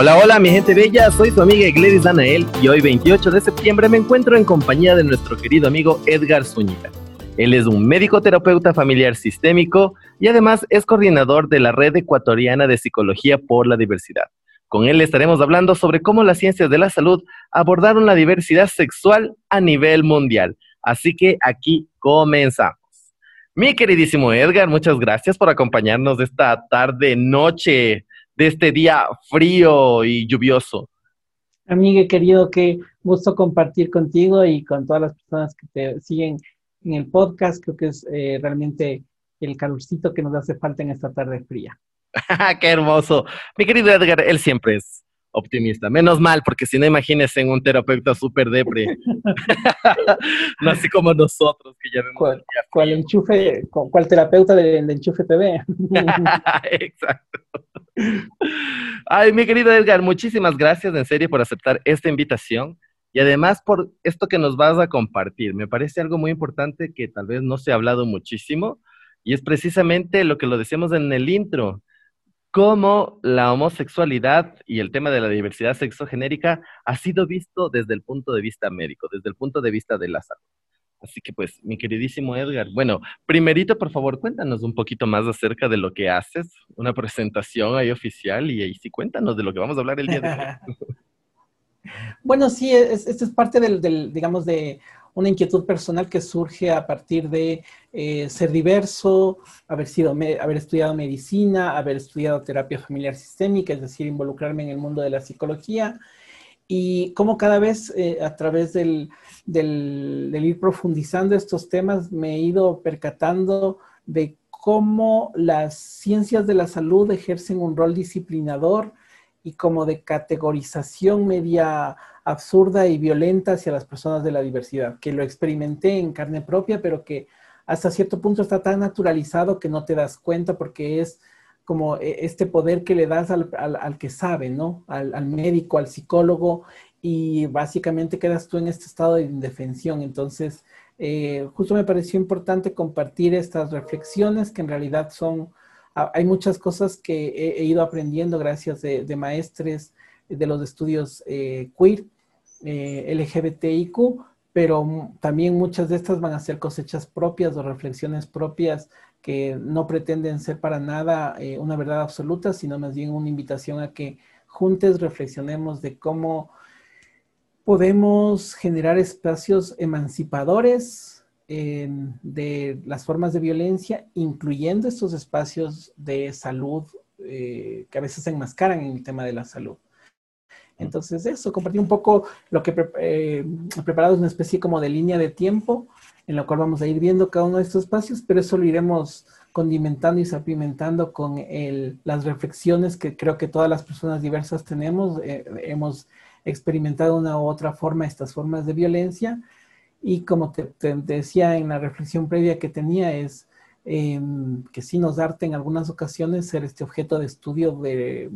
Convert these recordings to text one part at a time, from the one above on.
Hola, hola, mi gente bella, soy su amiga Gladys Anael y hoy 28 de septiembre me encuentro en compañía de nuestro querido amigo Edgar Zúñiga. Él es un médico terapeuta familiar sistémico y además es coordinador de la Red Ecuatoriana de Psicología por la Diversidad. Con él estaremos hablando sobre cómo las ciencias de la salud abordaron la diversidad sexual a nivel mundial. Así que aquí comenzamos. Mi queridísimo Edgar, muchas gracias por acompañarnos esta tarde, noche de este día frío y lluvioso. Amigue querido, qué gusto compartir contigo y con todas las personas que te siguen en el podcast. Creo que es eh, realmente el calorcito que nos hace falta en esta tarde fría. ¡Qué hermoso! Mi querido Edgar, él siempre es optimista. Menos mal, porque si no imagínese en un terapeuta súper depre. no así como nosotros, que ya vemos. ¿Cuál, enchufe, cuál terapeuta de, de Enchufe TV? Exacto. Ay, mi querido Edgar, muchísimas gracias en serio por aceptar esta invitación y además por esto que nos vas a compartir. Me parece algo muy importante que tal vez no se ha hablado muchísimo y es precisamente lo que lo decíamos en el intro, cómo la homosexualidad y el tema de la diversidad sexogenérica ha sido visto desde el punto de vista médico, desde el punto de vista de la salud. Así que pues, mi queridísimo Edgar, bueno, primerito, por favor, cuéntanos un poquito más acerca de lo que haces, una presentación ahí oficial y ahí sí cuéntanos de lo que vamos a hablar el día de hoy. bueno, sí, esto es parte del, digamos, de una inquietud personal que surge a partir de eh, ser diverso, haber, sido, haber estudiado medicina, haber estudiado terapia familiar sistémica, es decir, involucrarme en el mundo de la psicología. Y cómo cada vez eh, a través del, del, ir profundizando estos temas me he ido percatando de cómo las ciencias de la salud ejercen un rol disciplinador y como de categorización media absurda y violenta hacia las personas de la diversidad, que lo experimenté en carne propia, pero que hasta cierto punto está tan naturalizado que no te das cuenta porque es como eh, este poder que le das al, que sabe, ¿no? Al, al, médico, al psicólogo, y básicamente quedas tú en este estado de indefensión. Entonces, eh, justo me pareció importante compartir estas reflexiones que en realidad son, ah, hay muchas cosas que he, ido aprendiendo gracias de, maestres de los estudios eh, queer, LGBTIQ, pero también muchas de estas van a ser cosechas propias o reflexiones propias que no pretenden ser para nada eh, una verdad absoluta, sino más bien una invitación a que juntos reflexionemos de cómo podemos generar espacios emancipadores de las formas de violencia, incluyendo estos espacios de salud eh, que a veces se enmascaran en el tema de la salud. Entonces, eso, compartir un poco lo que eh, he preparado es una especie como de línea de tiempo en la cual vamos a ir viendo cada uno de estos espacios, pero eso lo iremos condimentando y salpimentando con las reflexiones que creo que todas las personas diversas tenemos. Eh, hemos experimentado una u otra forma estas formas de violencia y como te, decía en la reflexión previa que tenía es em, que sí nos arte en algunas ocasiones ser este objeto de estudio de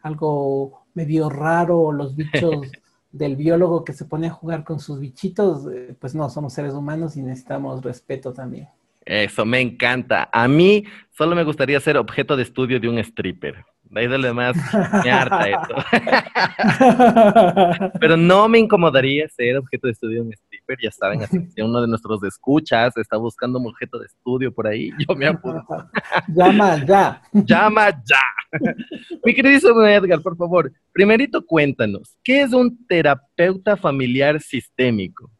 algo medio raro, los bichos del biólogo que se pone a jugar con sus bichitos, eh, pues no, somos seres humanos y necesitamos respeto también. Eso me encanta. A mí solo me gustaría ser objeto de estudio de un stripper. De ahí de lo demás me harta eso. Pero no me incomodaría ser objeto de estudio de un stripper. Ya saben, si uno de nuestros escuchas está buscando un objeto de estudio por ahí, yo me apunto. Llama ya. Llama ya. Mi querido Edgar, por favor, primerito cuéntanos, ¿qué es un terapeuta familiar sistémico?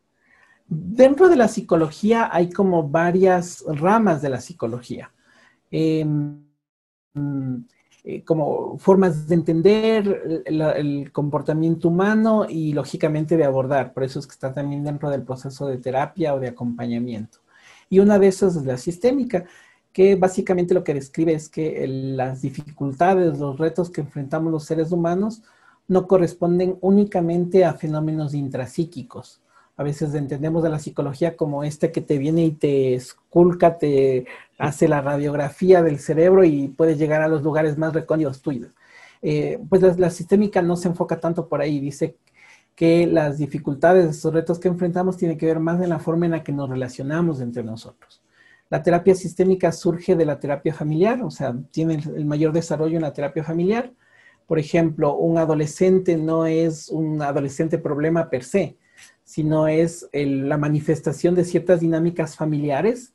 Dentro de la psicología hay como varias ramas de la psicología. Eh, eh, como formas de entender el, comportamiento humano y lógicamente de abordar. Por eso es que está también dentro del proceso de terapia o de acompañamiento. Y una de esas es la sistémica, que básicamente lo que describe es que las dificultades, los retos que enfrentamos los seres humanos no corresponden únicamente a fenómenos intrapsíquicos, a veces entendemos de la psicología como este que te viene y te esculca, te hace la radiografía del cerebro y puede llegar a los lugares más recónditos tuyos. Eh, pues la, sistémica no se enfoca tanto por ahí, dice que las dificultades, esos retos que enfrentamos tienen que ver más en la forma en la que nos relacionamos entre nosotros. La terapia sistémica surge de la terapia familiar, o sea, tiene el mayor desarrollo en la terapia familiar, Por ejemplo, un adolescente no es un adolescente problema per se, sino es la manifestación de ciertas dinámicas familiares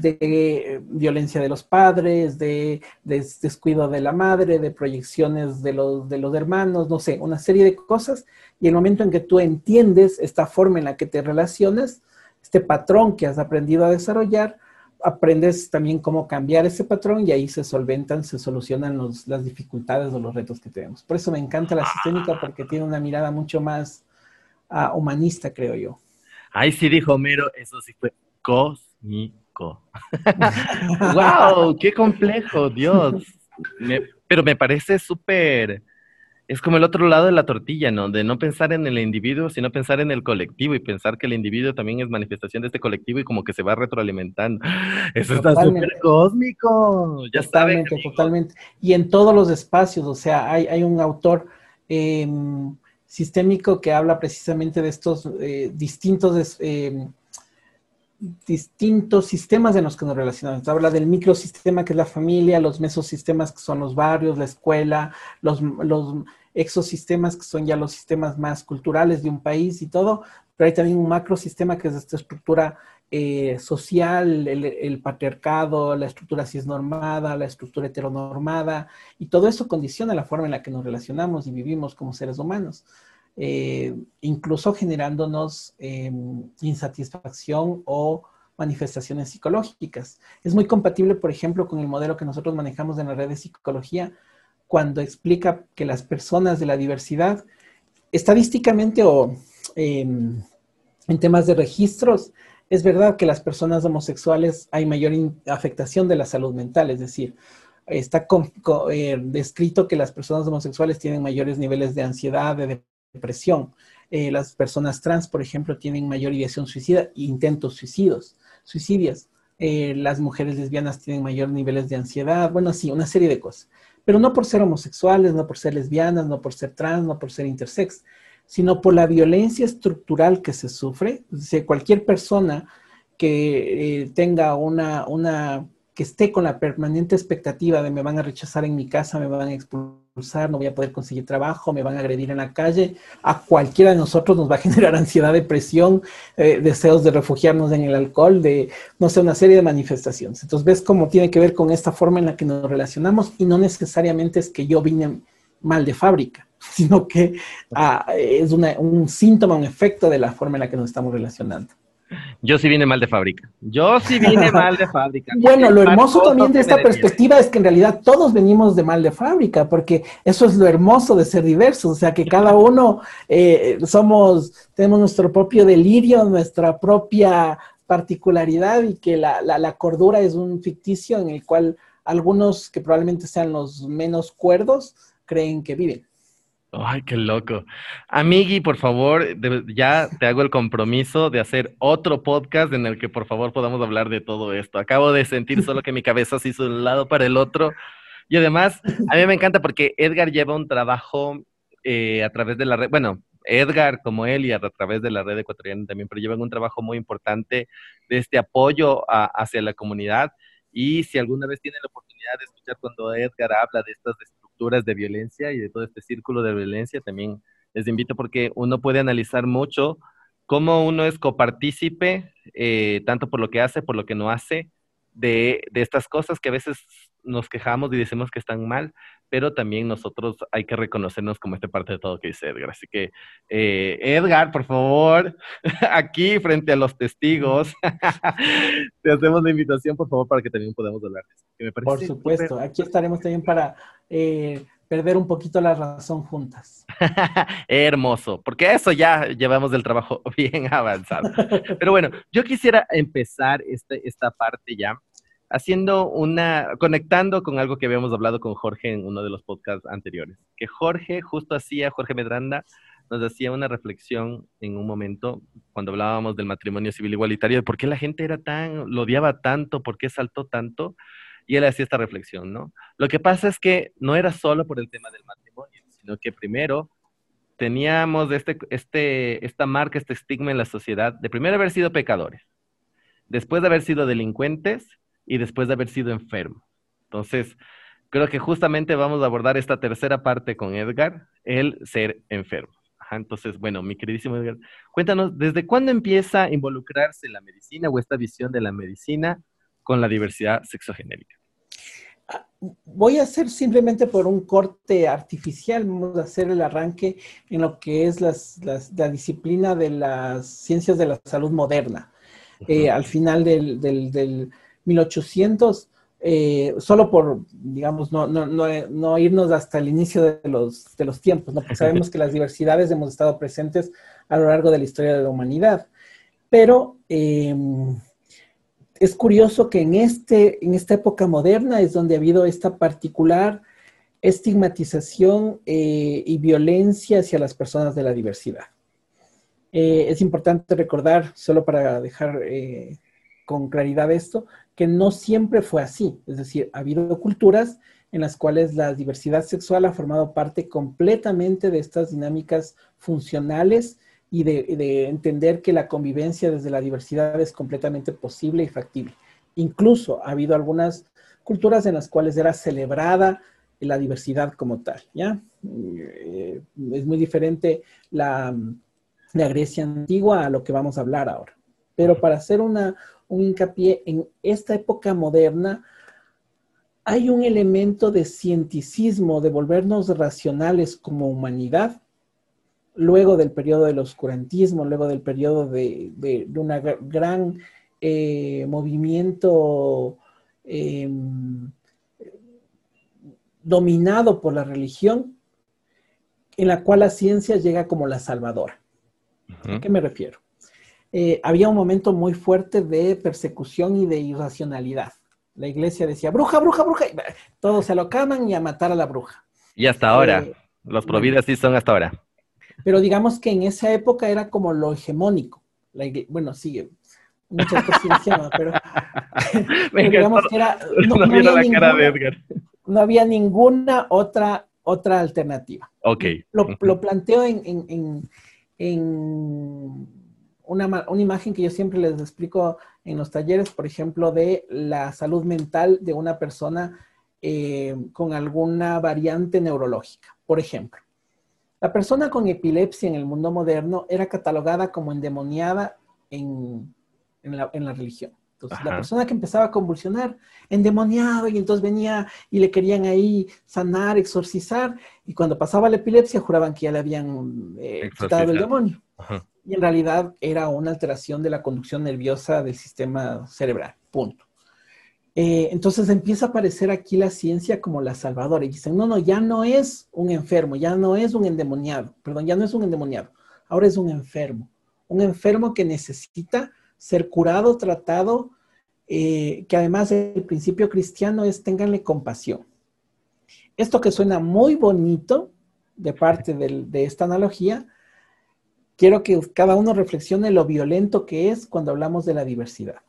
de eh, violencia de los padres, de, descuido de la madre, de proyecciones de los, de los hermanos, no sé, una serie de cosas. Y el momento en que tú entiendes esta forma en la que te relacionas, este patrón que has aprendido a desarrollar, aprendes también cómo cambiar ese patrón y ahí se solventan, se solucionan las dificultades o los retos que tenemos. Por eso me encanta la sistémica porque tiene una mirada mucho más humanista, creo yo. Ahí sí dijo Homero, eso sí fue cósmico. ¡Wow! ¡Qué complejo! Dios. pero me parece súper. Es como el otro lado de la tortilla, ¿no? De no pensar en el individuo, sino pensar en el colectivo y pensar que el individuo también es manifestación de este colectivo y como que se va retroalimentando. Eso está súper cósmico. Ya totalmente, totalmente. Y en todos los espacios, o sea, hay, un autor em, que habla precisamente de estos eh, distintos. Eh, distintos sistemas en los que nos relacionamos. Habla del microsistema que es la familia, los mesosistemas que son los barrios, la escuela, los, los exosistemas que son ya los sistemas más culturales de un país y todo, pero hay también un macrosistema que es esta estructura eh, social, el, patriarcado, la estructura cisnormada, la estructura heteronormada, y todo eso condiciona la forma en la que nos relacionamos y vivimos como seres humanos. Eh, incluso generándonos em, insatisfacción o manifestaciones psicológicas. Es muy compatible, por ejemplo, con el modelo que nosotros manejamos en la red de psicología, cuando explica que las personas de la diversidad, estadísticamente o em, en temas de registros, es verdad que las personas homosexuales hay mayor afectación de la salud mental, es decir, está eh, descrito que las personas homosexuales tienen mayores niveles de ansiedad, de depresión. Eh, las personas trans, por ejemplo, tienen mayor ideación suicida e intentos suicidios, suicidios. Eh, las mujeres lesbianas tienen mayor niveles de ansiedad, bueno, sí, una serie de cosas. Pero no por ser homosexuales, no por ser lesbianas, no por ser trans, no por ser intersex, sino por la violencia estructural que se sufre. Es cualquier persona que eh, tenga una, una, que esté con la permanente expectativa de me van a rechazar en mi casa, me van a expulsar no voy a poder conseguir trabajo, me van a agredir en la calle, a cualquiera de nosotros nos va a generar ansiedad, depresión, eh, deseos de refugiarnos en el alcohol, de, no sé, una serie de manifestaciones. Entonces ves cómo tiene que ver con esta forma en la que nos relacionamos y no necesariamente es que yo vine mal de fábrica, sino que ah, es un síntoma, un efecto de la forma en la que nos estamos relacionando. Yo sí vine mal de fábrica. Yo sí vine mal de fábrica. bueno, lo hermoso también de esta perspectiva es que en realidad todos venimos de mal de fábrica, porque eso es lo hermoso de ser diversos, o sea, que cada uno eh, somos, tenemos nuestro propio delirio, nuestra propia particularidad y que la, la cordura es un ficticio en el cual algunos que probablemente sean los menos cuerdos creen que viven. Ay, qué loco. Amigui, por favor, ya te hago el compromiso de hacer otro podcast en el que por favor podamos hablar de todo esto. Acabo de sentir solo que mi cabeza se hizo de un lado para el otro. Y además, a mí me encanta porque Edgar lleva un trabajo eh, a través de la red, bueno, Edgar como él y a, través de la red ecuatoriana también, pero llevan un trabajo muy importante de este apoyo hacia la comunidad. Y si alguna vez tienen la oportunidad de escuchar cuando Edgar habla de estas de violencia y de todo este círculo de violencia, también les invito porque uno puede analizar mucho cómo uno es copartícipe, eh, tanto por lo que hace, por lo que no hace, de, de, estas cosas que a veces nos quejamos y decimos que están mal, pero también nosotros hay que reconocernos como esta parte de todo que dice Edgar. Así que, eh, Edgar, por favor, aquí frente a los testigos, te hacemos la invitación, por favor, para que también podamos hablar de eso. por supuesto, aquí estaremos también para eh, perder un poquito la razón juntas. Hermoso, porque eso ya llevamos del trabajo bien avanzado. Pero bueno, yo quisiera empezar este, esta parte ya haciendo una, conectando con algo que habíamos hablado con Jorge en uno de los podcasts anteriores, que Jorge justo hacía, Jorge Medranda, nos hacía una reflexión en un momento cuando hablábamos del matrimonio civil igualitario, de por qué la gente era tan, lo odiaba tanto, por qué saltó tanto, y él hacía esta reflexión, ¿no? Lo que pasa es que no era solo por el tema del matrimonio, sino que primero teníamos este, este, esta marca, este estigma en la sociedad de primero haber sido pecadores, después de haber sido delincuentes, y después de haber sido enfermo. Entonces, creo que justamente vamos a abordar esta tercera parte con Edgar, el ser enfermo. entonces, bueno, mi queridísimo Edgar, cuéntanos, ¿desde cuándo empieza a involucrarse la medicina o esta visión de la medicina con la diversidad sexogenérica? Ah, voy a hacer simplemente por un corte artificial, vamos a hacer el arranque en lo que es la disciplina de las ciencias de la salud moderna. Eh, al final del, del, 1800, eh, solo por, digamos, no, no, no, irnos hasta el inicio de los, de los tiempos, ¿no? porque sabemos que las diversidades hemos estado presentes a lo largo de la historia de la humanidad. Pero em, es curioso que en, este, en esta época moderna es donde ha habido esta particular estigmatización eh, y violencia hacia las personas de la diversidad. Eh, es importante recordar, solo para dejar eh, con claridad esto, que no siempre fue así. Es decir, ha habido culturas en las cuales la diversidad sexual ha formado parte completamente de estas dinámicas funcionales y de, entender que la convivencia desde la diversidad es completamente posible y factible. Incluso ha habido algunas culturas en las cuales era celebrada la diversidad como tal, ¿ya? Eh, es muy diferente la, la, Grecia antigua a lo que vamos a hablar ahora. Pero para hacer una, un hincapié en esta época moderna, hay un elemento de cienticismo, de volvernos racionales como humanidad, luego del periodo del oscurantismo, luego del periodo de, de, un gran eh, movimiento em, dominado por la religión, en la cual la ciencia llega como la salvadora. ¿A qué me refiero? Eh, había un momento muy fuerte de persecución y de irracionalidad. La iglesia decía, bruja, bruja, bruja, todos se lo caman y a matar a la bruja. Y hasta ahora, eh, los providas sí son hasta ahora. Pero digamos que en esa época era como lo hegemónico. bueno, sigue. Muchas cosas pero, pero digamos que era. No, no, había la cara de Edgar. no, había ninguna otra, otra alternativa. Ok. Lo, lo planteo en, en, en, una, una, imagen que yo siempre les explico en los talleres, por ejemplo, de la salud mental de una persona eh, con alguna variante neurológica. Por ejemplo, la persona con epilepsia en el mundo moderno era catalogada como endemoniada en, la, religión. Entonces, la persona que empezaba a convulsionar, endemoniado, y entonces venía y le querían ahí sanar, exorcizar, y cuando pasaba la epilepsia juraban que ya le habían eh, quitado el demonio. Y en realidad era una alteración de la conducción nerviosa del sistema cerebral. Punto. Eh, entonces empieza a aparecer aquí la ciencia como la salvadora y dicen, no, no, ya no es un enfermo, ya no es un endemoniado, perdón, ya no es un endemoniado, ahora es un enfermo, un enfermo que necesita ser curado, tratado, eh, que además el principio cristiano es ténganle compasión. Esto que suena muy bonito de parte de esta analogía, quiero que cada uno reflexione lo violento que es cuando hablamos de la diversidad.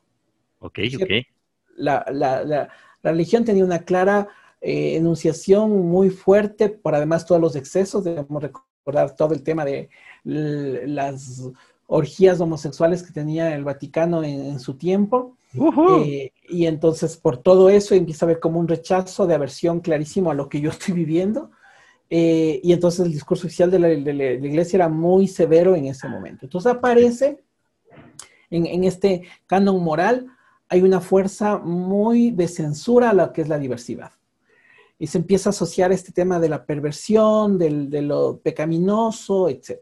Ok, ok la, religión tenía una clara eh, enunciación muy fuerte, por además todos los excesos, debemos recordar todo el tema de las orgías homosexuales que tenía el Vaticano en, su tiempo. Eh, y entonces por todo eso empieza a ver como un rechazo de aversión clarísimo a lo que yo estoy viviendo. Eh, y entonces el discurso oficial de la, iglesia era muy severo en ese momento. Entonces aparece en, en este canon moral hay una fuerza muy de censura a lo que es la diversidad. Y se empieza a asociar este tema de la perversión, de lo pecaminoso, etc.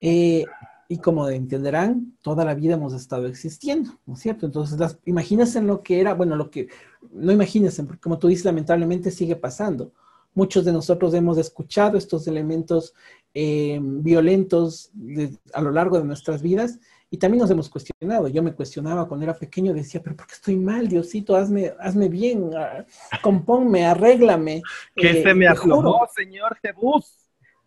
Eh, y como entenderán, toda la vida hemos estado existiendo, ¿no es cierto? Entonces, las, imagínense lo que era, bueno, lo que, no imagínense, porque como tú dices, lamentablemente sigue pasando. Muchos de nosotros hemos escuchado estos elementos eh, violentos a lo largo de nuestras vidas y también nos hemos cuestionado. Yo me cuestionaba cuando era pequeño, decía, pero ¿por qué estoy mal, Diosito? Hazme, hazme bien, ah, compónme, arréglame. Que se me aflojó, Señor Jesús.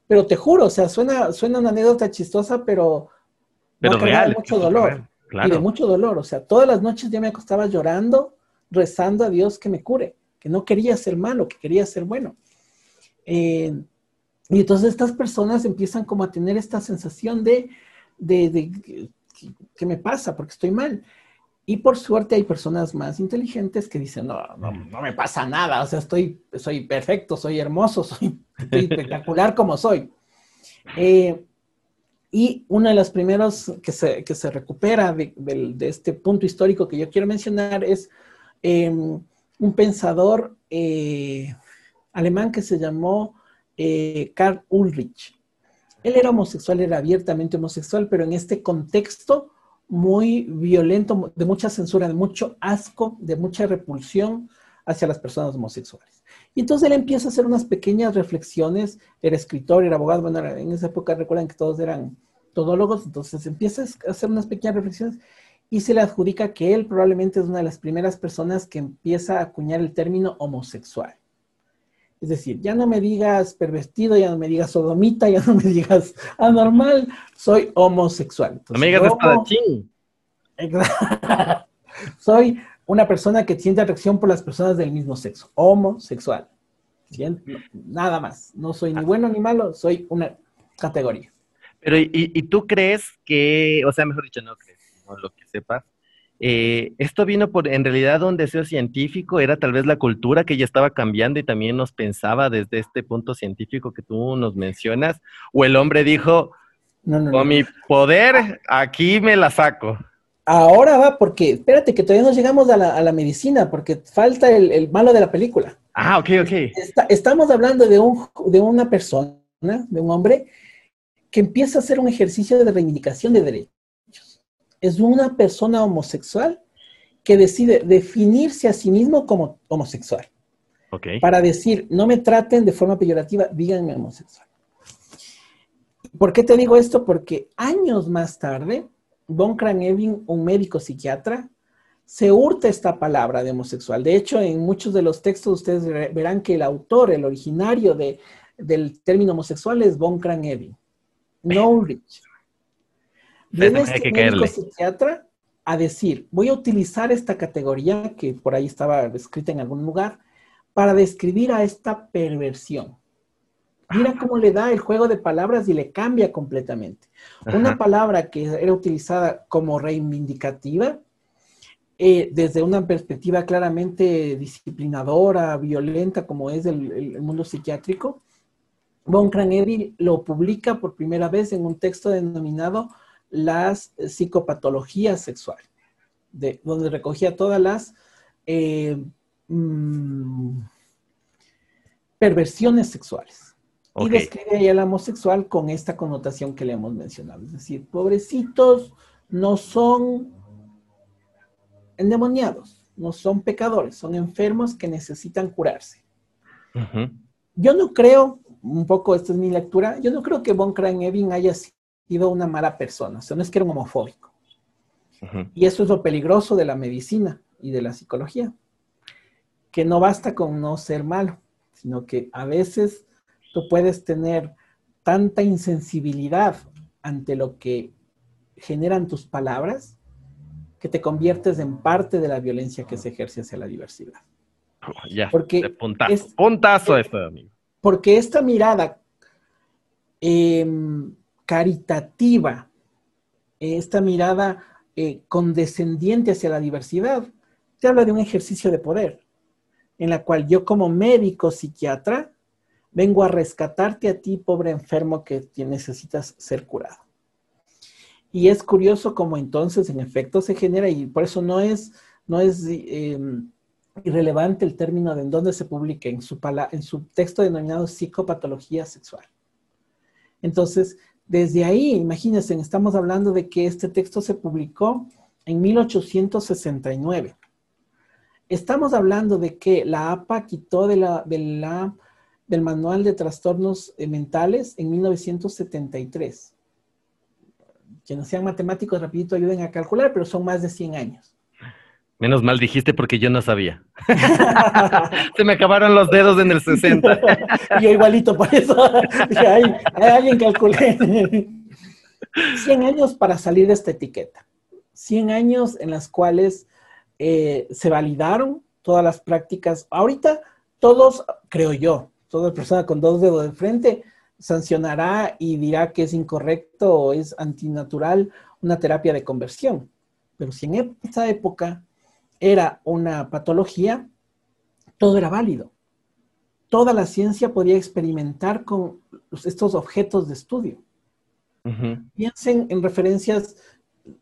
Pero te juro, o sea, suena, suena una anécdota chistosa, pero, pero real, de mucho dolor. Y de mucho dolor. O sea, todas las noches yo me acostaba llorando, rezando a Dios que me cure, que no quería ser malo, que quería ser bueno. Eh, y entonces estas personas empiezan como a tener esta sensación de, de, de ¿qué me pasa? Porque estoy mal. Y por suerte hay personas más inteligentes que dicen, no, no, me pasa nada, o sea, estoy, soy perfecto, soy hermoso, soy, espectacular como soy. Eh, y uno de los primeros que se, que se recupera de, este punto histórico que yo quiero mencionar es em, un pensador eh, alemán que se llamó eh, Karl Ulrich. Él era homosexual, era abiertamente homosexual, pero en este contexto muy violento, de mucha censura, de mucho asco, de mucha repulsión hacia las personas homosexuales. Y entonces él empieza a hacer unas pequeñas reflexiones, era escritor, era abogado, bueno, en esa época recuerdan que todos eran todólogos, entonces empieza a hacer unas pequeñas reflexiones y se le adjudica que él probablemente es una de las primeras personas que empieza a acuñar el término homosexual. Es decir, ya no me digas pervertido, ya no me digas sodomita, ya no me digas anormal, soy homosexual. no me digas espadachín. soy una persona que siente atracción por las personas del mismo sexo, homosexual. Nada más. No soy ni bueno ni malo, soy una categoría. Pero, ¿y, y tú crees que, o sea, mejor dicho, no crees, no lo que sepas, eh, esto vino por, en realidad, un deseo científico, era tal vez la cultura que ya estaba cambiando y también nos pensaba desde este punto científico que tú nos mencionas, o el hombre dijo, con mi poder, aquí me la saco. Ahora va, porque espérate que todavía no llegamos a la, medicina, porque falta el, malo de la película. Ah, ok, ok. estamos hablando de, un, de una persona, de un hombre, que empieza a hacer un ejercicio de reivindicación de derechos es una persona homosexual que decide definirse a sí mismo como homosexual. Para decir, no me traten de forma peyorativa, díganme homosexual. ¿Por qué te digo esto? Porque años más tarde, Von Evin, un médico psiquiatra, se hurta esta palabra de homosexual. De hecho, en muchos de los textos ustedes verán que el autor, el originario del término homosexual es Von Evin, no Ulrich. Viene este médico psiquiatra a decir, voy a utilizar esta categoría que por ahí estaba escrita en algún lugar para describir a esta perversión. Mira cómo le da el juego de palabras y le cambia completamente. Una palabra que era utilizada como reivindicativa, eh, desde una perspectiva claramente disciplinadora, violenta, como es el, mundo psiquiátrico, Von Craneville lo publica por primera vez en un texto denominado las psicopatologías sexuales, de, donde recogía todas las eh, mm, perversiones sexuales. Y describe ahí al homosexual con esta connotación que le hemos mencionado. Es decir, pobrecitos no son endemoniados, no son pecadores, son enfermos que necesitan curarse. Yo no creo, un poco esta es mi lectura, yo no creo que Von Crane-Evin haya sido sido una mala persona, o sea, no es que era un homofóbico. Y eso es lo peligroso de la medicina y de la psicología, que no basta con no ser malo, sino que a veces tú puedes tener tanta insensibilidad ante lo que generan tus palabras que te conviertes en parte de la violencia que se ejerce hacia la diversidad. ya, porque puntazo, puntazo esto, amigo. Porque esta mirada eh, caritativa, esta mirada eh, condescendiente hacia la diversidad, te habla de un ejercicio de poder, en la cual yo como médico psiquiatra vengo a rescatarte a ti, pobre enfermo que necesitas ser curado. Y es curioso cómo entonces en efecto se genera, y por eso no es, no es em, irrelevante el término de en dónde se publica, en su, en su texto denominado psicopatología sexual. Entonces, desde ahí, imagínense, estamos hablando de que este texto se publicó en 1869. Estamos hablando de que la APA quitó de la, del Manual de Trastornos eh, Mentales en 1973. Quienes sean matemáticos, rapidito ayuden a calcular, pero son más de 100 años. Menos mal dijiste porque yo no sabía. Se me acabaron los dedos en el 60. yo igualito, por eso. hay, alguien calculé. 100 años para salir de esta etiqueta. 100 años en las cuales eh, se validaron todas las prácticas. Ahorita todos, creo yo, toda persona con dos dedos de frente sancionará y dirá que es incorrecto o es antinatural una terapia de conversión Pero si en esa época era una patología, todo era válido. Toda la ciencia podía experimentar con estos objetos de estudio. Piensen en referencias,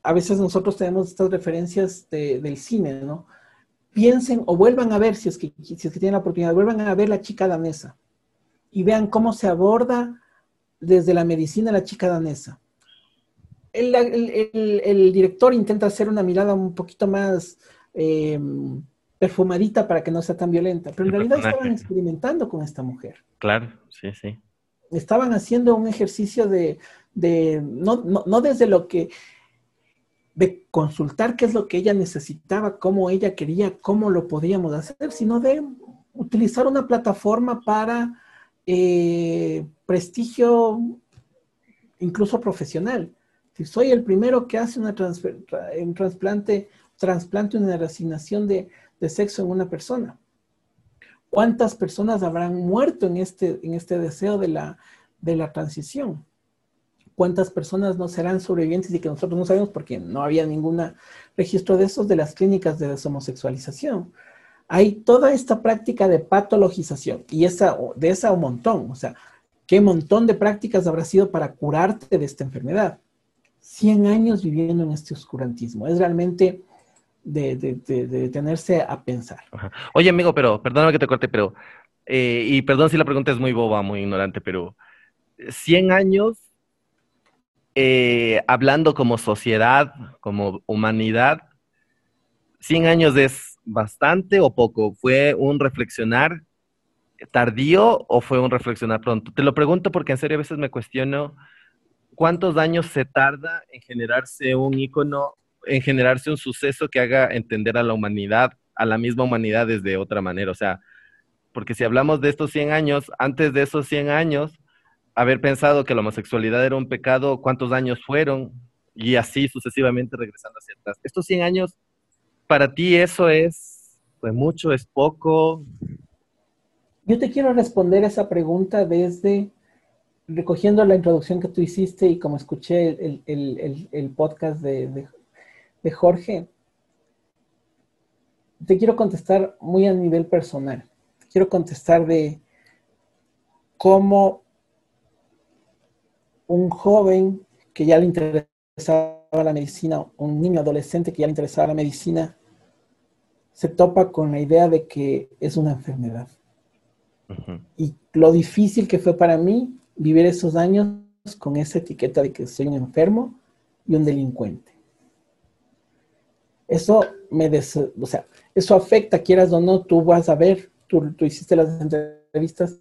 a veces nosotros tenemos estas referencias del cine, ¿no? Piensen o vuelvan a ver, si es, que, si es que tienen la oportunidad, vuelvan a ver la chica danesa y vean cómo se aborda desde la medicina la chica danesa. El, director intenta hacer una mirada un poquito más eh, perfumadita para que no sea tan violenta, pero en realidad estaban experimentando con esta mujer. Claro, sí, sí. Estaban haciendo un ejercicio de, no, desde lo que, de consultar qué es lo que ella necesitaba, cómo ella quería, cómo lo podíamos hacer, sino de utilizar una plataforma para eh, prestigio incluso profesional. Si soy el primero que hace una un trasplante, trasplante, una resignación de, de, sexo en una persona. ¿Cuántas personas habrán muerto en este, en este deseo de la, de la transición? ¿Cuántas personas no serán sobrevivientes y que nosotros no sabemos porque no había ningún registro de esos de las clínicas de deshomosexualización? Hay toda esta práctica de patologización y esa, de esa un montón. O sea, ¿qué montón de prácticas habrá sido para curarte de esta enfermedad? 100 años viviendo en este oscurantismo. Es realmente de, detenerse a pensar. Oye, amigo, pero perdóname que te corte, pero, eh, y perdón si la pregunta es muy boba, muy ignorante, pero 100 años eh, hablando como sociedad, como humanidad, 100 años es bastante o poco. ¿Fue un reflexionar tardío o fue un reflexionar pronto? Te lo pregunto porque en serio a veces me cuestiono ¿cuántos años se tarda en generarse un icono, en generarse un suceso que haga entender a la humanidad, a la misma humanidad desde otra manera? O sea, porque si hablamos de estos 100 años, antes de esos 100 años, haber pensado que la homosexualidad era un pecado, ¿cuántos años fueron? Y así sucesivamente regresando hacia atrás. Estos 100 años, para ti eso es, pues mucho, es poco. Yo te quiero responder esa pregunta desde recogiendo la introducción que tú hiciste y como escuché el, podcast de, Jorge, te quiero contestar muy a nivel personal. Quiero contestar de cómo un joven que ya le interesaba la medicina, un niño adolescente que ya le interesaba la medicina, se topa con la idea de que es una enfermedad. Y lo difícil que fue para mí vivir esos años con esa etiqueta de que soy un enfermo y un delincuente. Eso me o sea, eso afecta, quieras o no, tú vas a ver, tú, tú hiciste las entrevistas.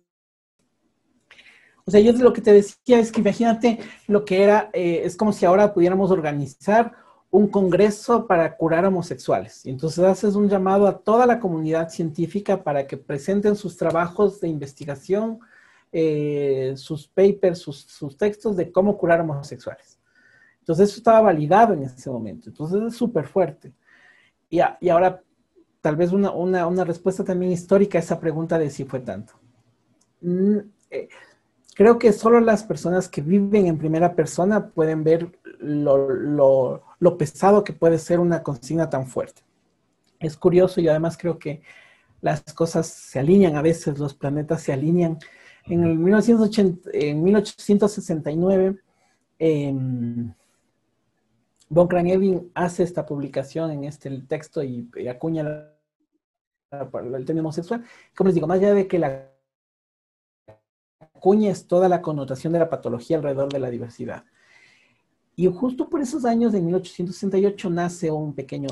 O sea, yo lo que te decía es que imagínate lo que era, eh, es como si ahora pudiéramos organizar un congreso para curar homosexuales. Y entonces haces un llamado a toda la comunidad científica para que presenten sus trabajos de investigación, eh, sus papers, sus, textos de cómo curar homosexuales. Entonces eso estaba validado en ese momento. Entonces es súper fuerte. Y, y, ahora, tal vez una, una, una, respuesta también histórica a esa pregunta de si fue tanto. Mm, eh, creo que solo las personas que viven en primera persona pueden ver lo, lo, lo pesado que puede ser una consigna tan fuerte. Es curioso y además creo que las cosas se alinean a veces, los planetas se alinean en, el 1980, en 1869, eh, von Krangevin hace esta publicación en este texto y, acuña el término homosexual. Como les digo, más allá de que la acuña es toda la connotación de la patología alrededor de la diversidad. Y justo por esos años, en 1868, nace un pequeño,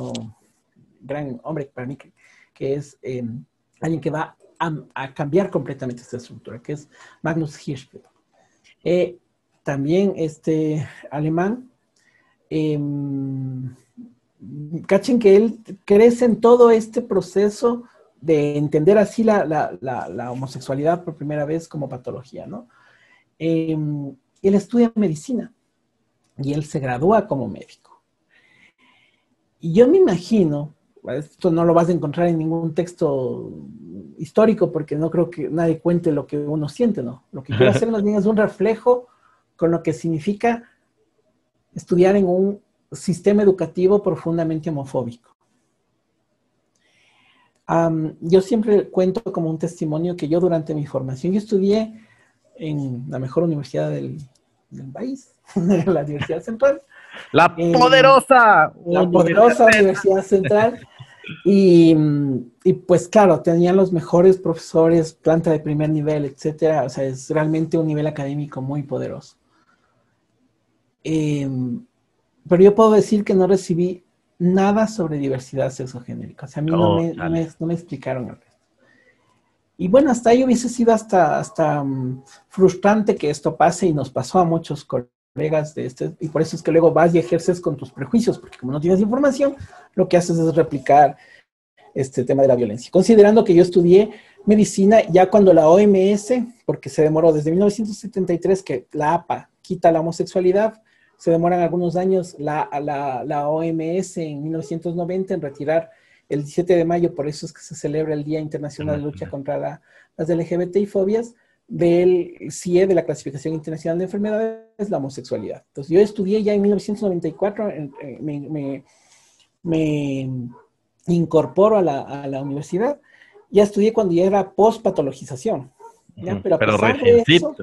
gran hombre para mí, que, es eh, alguien que va a, cambiar completamente esta estructura, que es Magnus Hirschfeld. Eh, también este alemán, em, cachen que él crece en todo este proceso de entender así la, la, homosexualidad por primera vez como patología, ¿no? Em, él estudia medicina y él se gradúa como médico. Y yo me imagino esto no lo vas a encontrar en ningún texto histórico porque no creo que nadie cuente lo que uno siente, ¿no? Lo que quiero hacer más bien es un reflejo con lo que significa estudiar en un sistema educativo profundamente homofóbico. yo siempre cuento como un testimonio que yo durante mi formación, yo estudié en la mejor universidad del, país, la Universidad Central. La poderosa. La poderosa Universidad Central. Y, pues claro, tenían los mejores profesores, planta de primer nivel, etcétera. O sea, es realmente un nivel académico muy poderoso. Em, pero yo puedo decir que no recibí nada sobre diversidad sexogenérica. O sea, a mí no, oh, me, explicaron el resto. Y bueno, hasta ahí hubiese sido hasta, hasta mm, frustrante que esto pase y nos pasó a muchos colegas de este, y por eso es que luego vas y ejerces con tus prejuicios, porque como no tienes información, lo que haces es replicar este tema de la violencia. Considerando que yo estudié medicina ya cuando la OMS, porque se demoró desde 1973 que la APA quita la homosexualidad, se demoran algunos años la, la, OMS en 1990 en retirar el 17 de mayo, por eso es que se celebra el Día Internacional de Lucha contra las LGBT y fobias, del CIE, de la Clasificación Internacional de Enfermedades, la homosexualidad. Entonces, yo estudié ya en 1994, me, me, incorporo a la, a la, universidad, ya estudié cuando ya era post-patologización. Pero, a pesar de eso,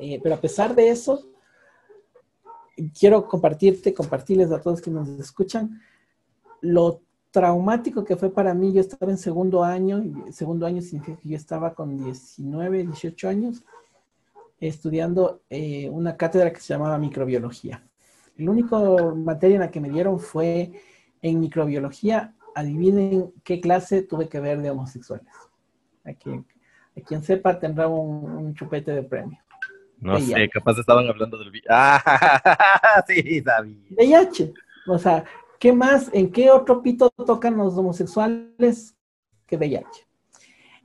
eh, pero a pesar de eso, quiero compartirte, compartirles a todos que nos escuchan, lo traumático que fue para mí. Yo estaba en segundo año, segundo año significa que yo estaba con 19, 18 años, estudiando eh, una cátedra que se llamaba microbiología. El único materia en la que me dieron fue en microbiología. Adivinen qué clase tuve que ver de homosexuales. A quien, a quien sepa tendrá un chupete de premio. No sé, capaz estaban hablando del VIH. Ah, sí, sabía. VIH. O sea, ¿qué más? ¿En qué otro pito tocan los homosexuales que VIH?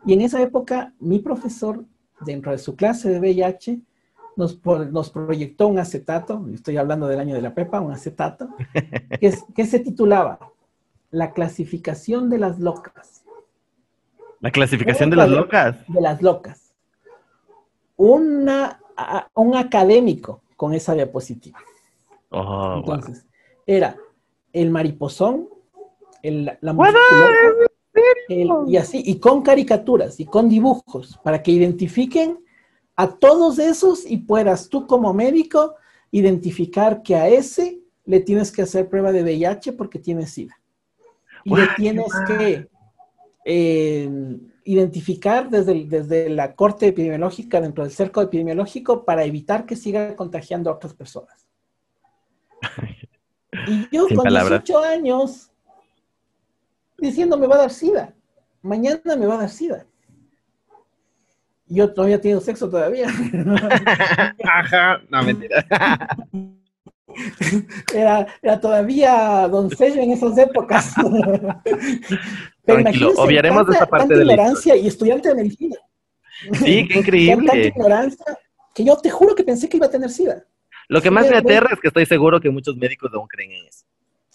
Y en esa época, mi profesor, dentro de su clase de VIH, nos, nos proyectó un acetato, estoy hablando del año de la PEPA, un acetato, que, que se titulaba La clasificación de las locas. ¿La clasificación de las locas? De las locas. Una un académico con esa diapositiva. Oh, Entonces, era el mariposón, el, la y así, y con caricaturas y con dibujos, para que identifiquen a todos esos y puedas tú como médico identificar que a ese le tienes que hacer prueba de VIH porque tiene SIDA. Y le tienes que eh, identificar desde, desde la corte epidemiológica, dentro del cerco epidemiológico, para evitar que siga contagiando a otras personas. Y yo con 18 años, diciendo me va a dar SIDA, mañana me va a dar SIDA. Yo todavía tengo sexo todavía. Ajá, no mentira. Era, era todavía doncella en esas épocas. Tranquilo, obviaremos esta parte de la ignorancia y estudiante de medicina. Sí, qué increíble. Tanta ignorancia que yo te juro que pensé que iba a tener SIDA. Lo que más me aterra es que estoy seguro que muchos médicos aún creen en eso.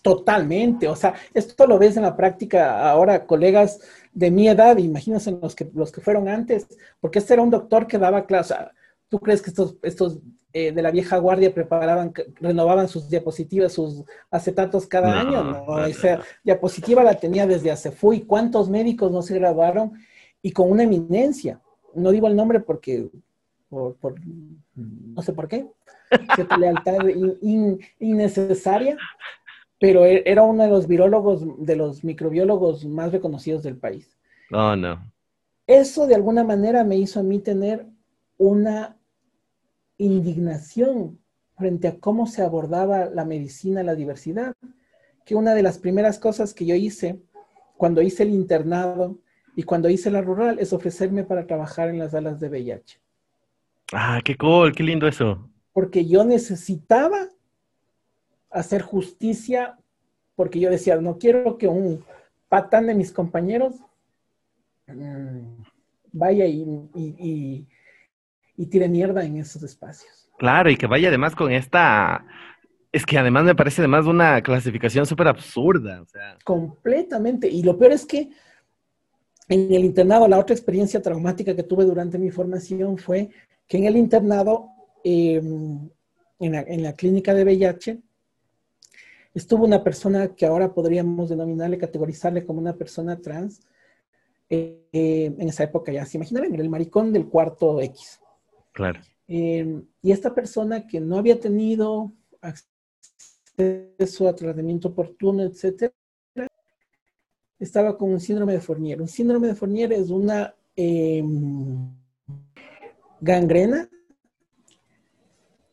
Totalmente, o sea, esto lo ves en la práctica ahora, colegas de mi edad, imagínense los que, los que fueron antes, porque este era un doctor que daba clase, ¿tú crees que estos, estos eh, de la vieja guardia preparaban, renovaban sus diapositivas, sus acetatos cada año, ¿no? Esa diapositiva la tenía desde hace fui. ¿Cuántos médicos no se graduaron? Y con una eminencia. No digo el nombre porque, por, no sé por qué, cierta lealtad innecesaria, pero e, era uno de los virólogos, de los microbiólogos más reconocidos del país. No, no. Eso de alguna manera me hizo a mí tener una indignación frente a cómo se abordaba la medicina, la diversidad, que una de las primeras cosas que yo hice cuando hice el internado y cuando hice la rural es ofrecerme para trabajar en las salas de VIH. Ah, qué cool, qué lindo eso. Porque yo necesitaba hacer justicia, porque yo decía, no quiero que un patán de mis compañeros mm, vaya y y tire mierda en esos espacios. Claro, y que vaya además con esta... Es que además me parece además una clasificación súper absurda. O sea. Completamente. Y lo peor es que en el internado, la otra experiencia traumática que tuve durante mi formación fue que en el internado, em, en, la, clínica de VIH, estuvo una persona que ahora podríamos denominarle, categorizarle como una persona trans. Eh, eh, en esa época ya se imaginarán, el maricón del cuarto X. Claro. Eh, y esta persona que no había tenido acceso a tratamiento oportuno, etcétera, estaba con un síndrome de Fournier. Un síndrome de Fournier es una em, gangrena.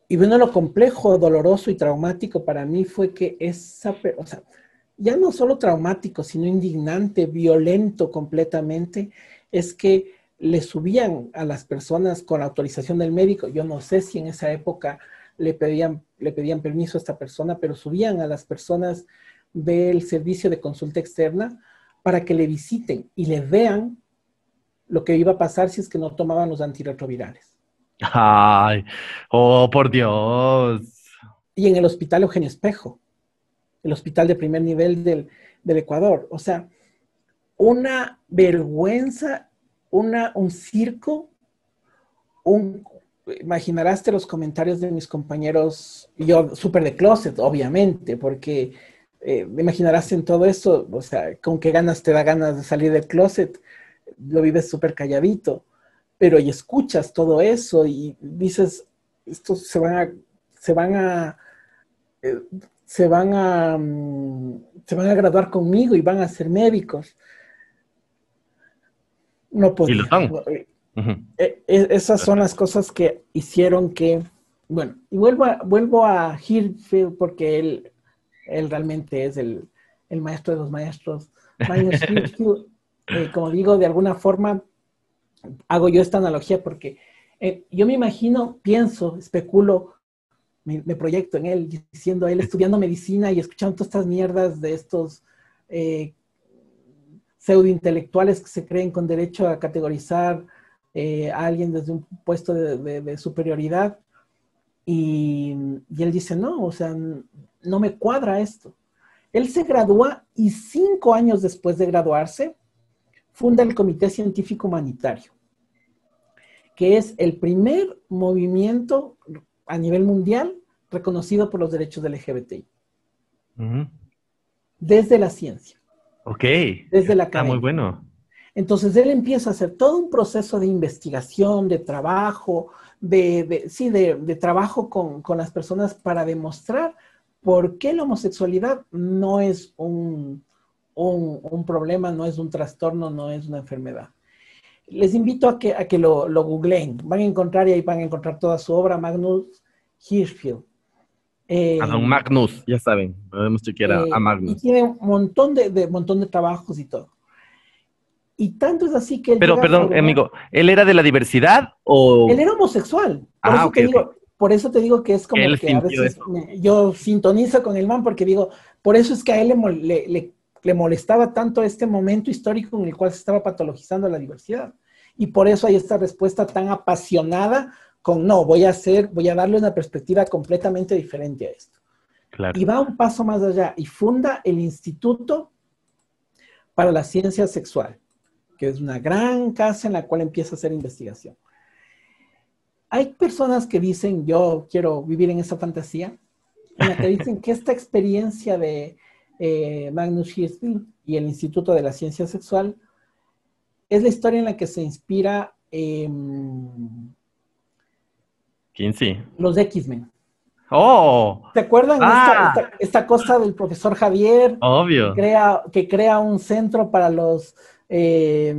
Y bueno, lo complejo, doloroso y traumático para mí fue que esa, o sea, ya no solo traumático, sino indignante, violento completamente, es que le subían a las personas con la autorización del médico. Yo no sé si en esa época le pedían, le pedían permiso a esta persona, pero subían a las personas del servicio de consulta externa para que le visiten y le vean lo que iba a pasar si es que no tomaban los antirretrovirales. Ay, oh, por Dios. Y en el hospital Eugenio Espejo, el hospital de primer nivel del, Ecuador. O sea, una vergüenza, un circo, un, imaginarás los comentarios de mis compañeros, yo súper de closet, obviamente, porque eh, imaginarás en todo eso, o sea, con qué ganas te da ganas de salir del closet, lo vives súper calladito, pero y escuchas todo eso y dices, estos se van a, se van a, eh, se van a, se van a graduar conmigo y van a ser médicos. No podía. Eh, esas son las cosas que hicieron que, bueno, y vuelvo a, vuelvo a Hirfield porque él él realmente es el, maestro de los maestros. Eh, como digo, de alguna forma hago yo esta analogía porque eh, yo me imagino, pienso, especulo, me, proyecto en él, diciendo él estudiando medicina y escuchando todas estas mierdas de estos eh, pseudo intelectuales que se creen con derecho a categorizar a alguien desde un puesto de, superioridad. Y, y, él dice, no, o sea, no me cuadra esto. Él se gradúa y cinco años después de graduarse, funda el Comité Científico Humanitario, que es el primer movimiento a nivel mundial reconocido por los derechos del LGBTI. Desde la ciencia. Ok. Desde la academia. muy bueno. Entonces él empieza a hacer todo un proceso de investigación, de trabajo, de, sí, de, trabajo con, con, las personas para demostrar por qué la homosexualidad no es un, problema, no es un trastorno, no es una enfermedad. Les invito a que, a que lo, lo googleen. Van a encontrar y ahí van a encontrar toda su obra, Magnus Hirschfeld. Eh, a Magnus, ya saben, podemos chequear a, eh, Magnus. Y tiene un montón de, montón de trabajos y todo. Y tanto es así que... Pero, perdón, amigo, ¿él era de la diversidad o...? Él era homosexual. ah, ok, por eso te digo que es como que a veces yo sintonizo con el man porque digo, por eso es que a él le, le, molestaba tanto este momento histórico en el cual se estaba patologizando la diversidad. Y por eso hay esta respuesta tan apasionada no, voy a hacer, voy a darle una perspectiva completamente diferente a esto. Y va un paso más allá y funda el Instituto para la Ciencia Sexual, que es una gran casa en la cual empieza a hacer investigación. Hay personas que dicen, yo quiero vivir en esa fantasía, en la que dicen que esta experiencia de eh, Magnus Hirschfeld y el Instituto de la Ciencia Sexual es la historia en la que se inspira em, 15. Los X-Men. ¡Oh! ¿Te acuerdan ¡Ah! esta, esta, cosa del profesor Javier? Obvio. Que crea, que crea un centro para los eh,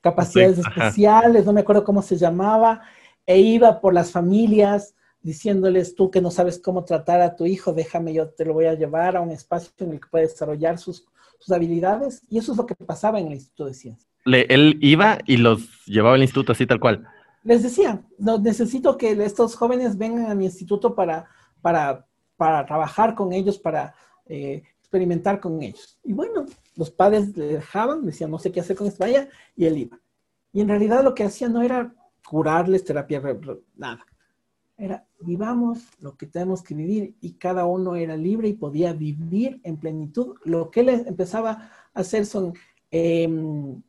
capacidades especiales, no me acuerdo cómo se llamaba, e iba por las familias diciéndoles tú que no sabes cómo tratar a tu hijo, déjame, yo te lo voy a llevar a un espacio en el que puede desarrollar sus, sus habilidades. Y eso es lo que pasaba en el Instituto de Ciencias. Le, él iba y los llevaba al instituto así tal cual. Les decía, necesito que estos jóvenes vengan a mi instituto para, para, para trabajar con ellos, para eh, experimentar con ellos. Y bueno, los padres le dejaban, decían, no sé qué hacer con esto, vaya, y él iba. Y en realidad lo que hacía no era curarles terapia, nada. Era, vivamos lo que tenemos que vivir y cada uno era libre y podía vivir en plenitud. Lo que él empezaba a hacer son em,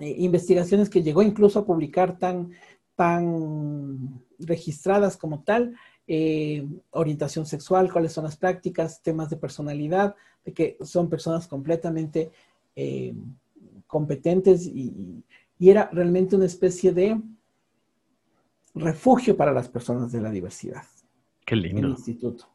eh, investigaciones que llegó incluso a publicar tan, tan registradas como tal eh, orientación sexual, cuáles son las prácticas, temas de personalidad, de que son personas completamente eh, competentes y, era realmente una especie de refugio para las personas de la diversidad. Qué lindo. El instituto.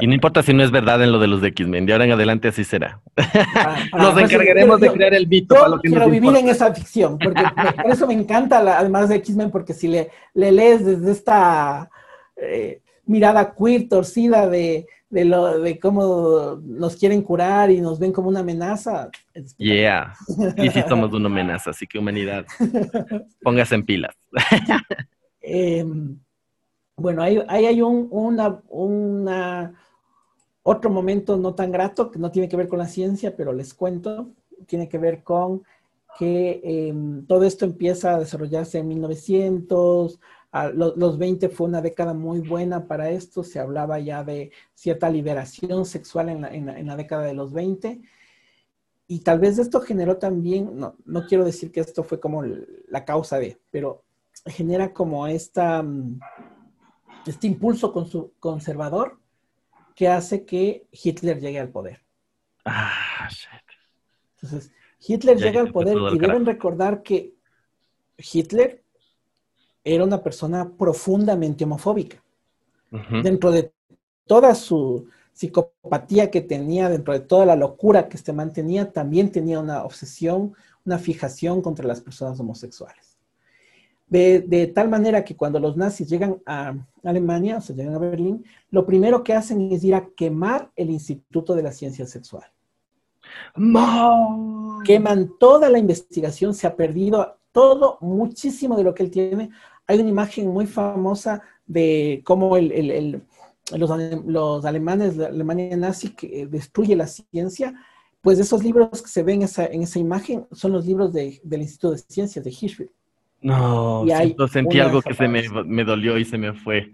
Y no importa si no es verdad en lo de los de X-Men, de ahora en adelante así será. nos encargaremos de crear el mito. Yo quiero vivir en esa ficción, porque por eso me encanta, además de X-Men, porque si le, lees desde esta eh, mirada queer, torcida de, lo, de cómo nos quieren curar y nos ven como una amenaza. Yeah, y si somos una amenaza, así que humanidad, póngase en pilas. Em, bueno, ahí, hay un, otro momento no tan grato, que no tiene que ver con la ciencia, pero les cuento, tiene que ver con que em, todo esto empieza a desarrollarse en 1900, los 20 fue una década muy buena para esto, se hablaba ya de cierta liberación sexual en la, en la, década de los 20, y tal vez esto generó también, no, no quiero decir que esto fue como la causa de, pero genera como esta, mm, este impulso conservador que hace que Hitler llegue al poder. Ah, shit. Entonces, Hitler llega al poder y deben recordar que Hitler era una persona profundamente homofóbica. Dentro de toda su psicopatía que tenía, dentro de toda la locura que este mantenía, también tenía una obsesión, una fijación contra las personas homosexuales. De, tal manera que cuando los nazis llegan a Alemania, o sea, llegan a Berlín, lo primero que hacen es ir a quemar el Instituto de la Ciencia Sexual. Queman toda la investigación, se ha perdido todo, muchísimo de lo que él tiene. Hay una imagen muy famosa de cómo los, alemanes, la Alemania nazi, que destruye la ciencia. Pues esos libros que se ven en esa imagen son los libros del Instituto de Ciencias de Hirschfeld. No, sentí algo que se me, dolió y se me fue.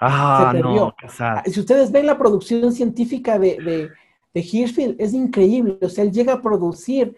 Ah, no, Si ustedes ven la producción científica de, de, de, Hirschfeld, es increíble. O sea, él llega a producir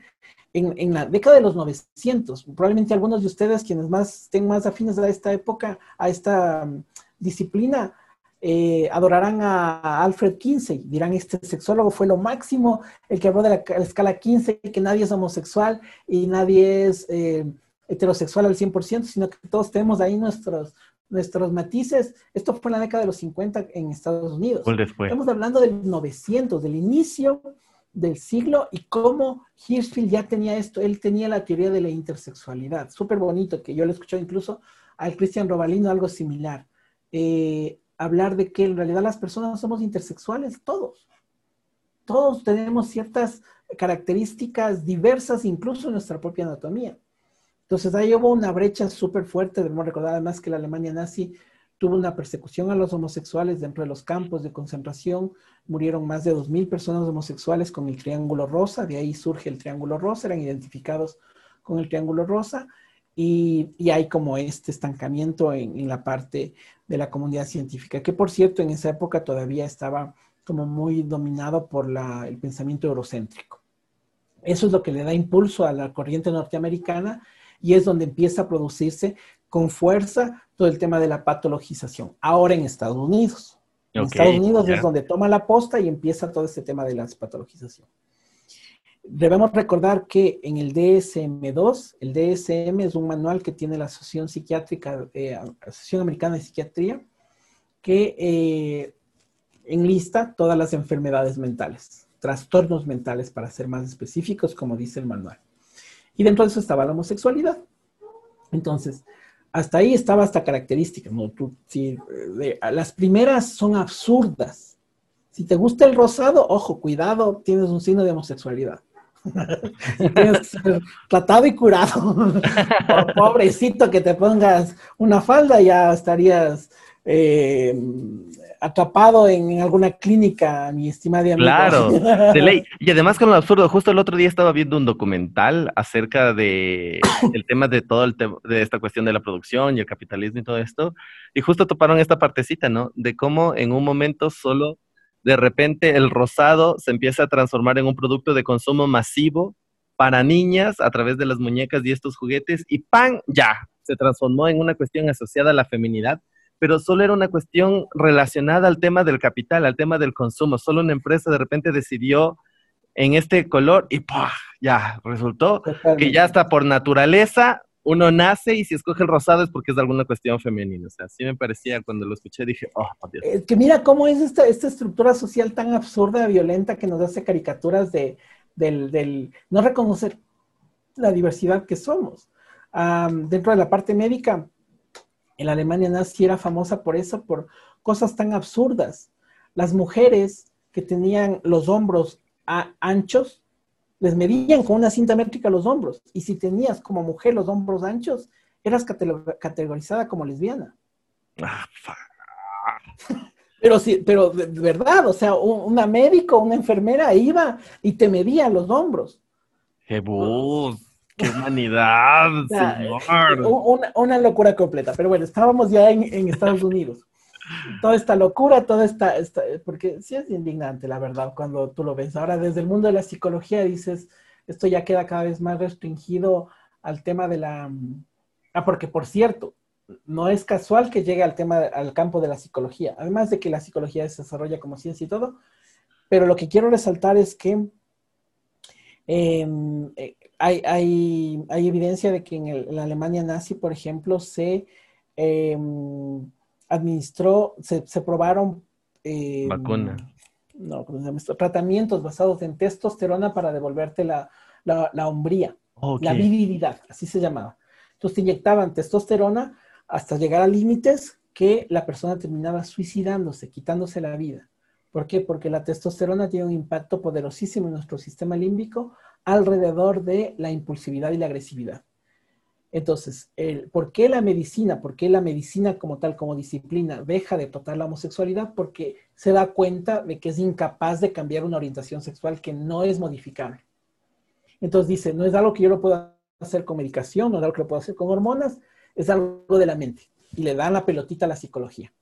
en, la década de los 900. Probablemente algunos de ustedes, quienes más estén más afines a esta época, a esta um, disciplina, eh, adorarán a, Alfred Kinsey. Dirán, este sexólogo fue lo máximo, el que habló de la, escala 15, que nadie es homosexual y nadie es... Eh, heterosexual al 100%, sino que todos tenemos ahí nuestros, nuestros matices. Esto fue en la década de los 50 en Estados Unidos. Estamos hablando del 900, del inicio del siglo y cómo Hirschfeld ya tenía esto. Él tenía la teoría de la intersexualidad. Súper bonito, que yo le escuché incluso al Cristian Robalino algo similar. Eh, hablar de que en realidad las personas somos intersexuales, todos. Todos tenemos ciertas características diversas, incluso en nuestra propia anatomía. Entonces ahí hubo una brecha súper fuerte, debemos recordar además que la Alemania nazi tuvo una persecución a los homosexuales dentro de los campos de concentración, murieron más de 2.000 personas homosexuales con el Triángulo Rosa, de ahí surge el Triángulo Rosa, eran identificados con el Triángulo Rosa, y, hay como este estancamiento en, la parte de la comunidad científica, que por cierto en esa época todavía estaba como muy dominado por el pensamiento eurocéntrico. Eso es lo que le da impulso a la corriente norteamericana y es donde empieza a producirse con fuerza todo el tema de la patologización. Ahora en Estados Unidos. En Estados Unidos es donde toma la posta y empieza todo este tema de la patologización. Debemos recordar que en el DSM-2, el DSM es un manual que tiene la Asociación Psiquiátrica, eh, Asociación Americana de Psiquiatría, que eh, enlista todas las enfermedades mentales, trastornos mentales para ser más específicos, como dice el manual. Y dentro de eso estaba la homosexualidad. Entonces, hasta ahí estaba esta característica. las primeras son absurdas. Si te gusta el rosado, ojo, cuidado, tienes un signo de homosexualidad. tienes que ser tratado y curado. Pobrecito que te pongas una falda, ya estarías eh, atrapado en, alguna clínica, mi estimada amiga. Claro, de ley. Y además con lo absurdo, justo el otro día estaba viendo un documental acerca de el tema de todo el tema de esta cuestión de la producción y el capitalismo y todo esto, y justo toparon esta partecita, ¿no? De cómo en un momento solo de repente el rosado se empieza a transformar en un producto de consumo masivo para niñas a través de las muñecas y estos juguetes y ¡pam! ya, se transformó en una cuestión asociada a la feminidad pero solo era una cuestión relacionada al tema del capital, al tema del consumo. Solo una empresa de repente decidió en este color y ¡pah! ya resultó que ya está por naturaleza uno nace y si escoge el rosado es porque es de alguna cuestión femenina. O sea, así me parecía cuando lo escuché, dije, oh, Dios. Es que mira cómo es esta, esta estructura social tan absurda, violenta, que nos hace caricaturas de, del, del no reconocer la diversidad que somos. dentro de la parte médica, en la Alemania nazi era famosa por eso, por cosas tan absurdas. Las mujeres que tenían los hombros anchos les medían con una cinta métrica los hombros. Y si tenías como mujer los hombros anchos, eras categorizada como lesbiana. Ah, pero sí, pero de, verdad, o sea, una médico, una enfermera iba y te medía los hombros. ¡Qué bus! ¡Qué humanidad, señor! Una, locura completa. Pero bueno, estábamos ya en Estados Unidos toda esta locura, toda esta, porque sí es indignante, la verdad, cuando tú lo ves. Ahora, desde el mundo de la psicología dices, esto ya queda cada vez más restringido al tema de la... Ah, porque por cierto, no es casual que llegue al tema, al campo de la psicología, además de que la psicología se desarrolla como ciencia y todo, pero lo que quiero resaltar es que em, eh, hay, hay, hay, evidencia de que en, la Alemania nazi, por ejemplo, se... Em, administró, se, probaron... Eh, Vacuna. No, tratamientos basados en testosterona para devolverte la, hombría, la virilidad, así se llamaba. Entonces te inyectaban testosterona hasta llegar a límites que la persona terminaba suicidándose, quitándose la vida. ¿Por qué? Porque la testosterona tiene un impacto poderosísimo en nuestro sistema límbico alrededor de la impulsividad y la agresividad. Entonces, ¿por qué la medicina? ¿Por qué la medicina como tal, como disciplina, deja de tratar la homosexualidad? Porque se da cuenta de que es incapaz de cambiar una orientación sexual que no es modificable. Entonces dice, no es algo que yo lo pueda hacer con medicación, no es algo que lo puedo hacer con hormonas, es algo de la mente. Y le dan la pelotita a la psicología.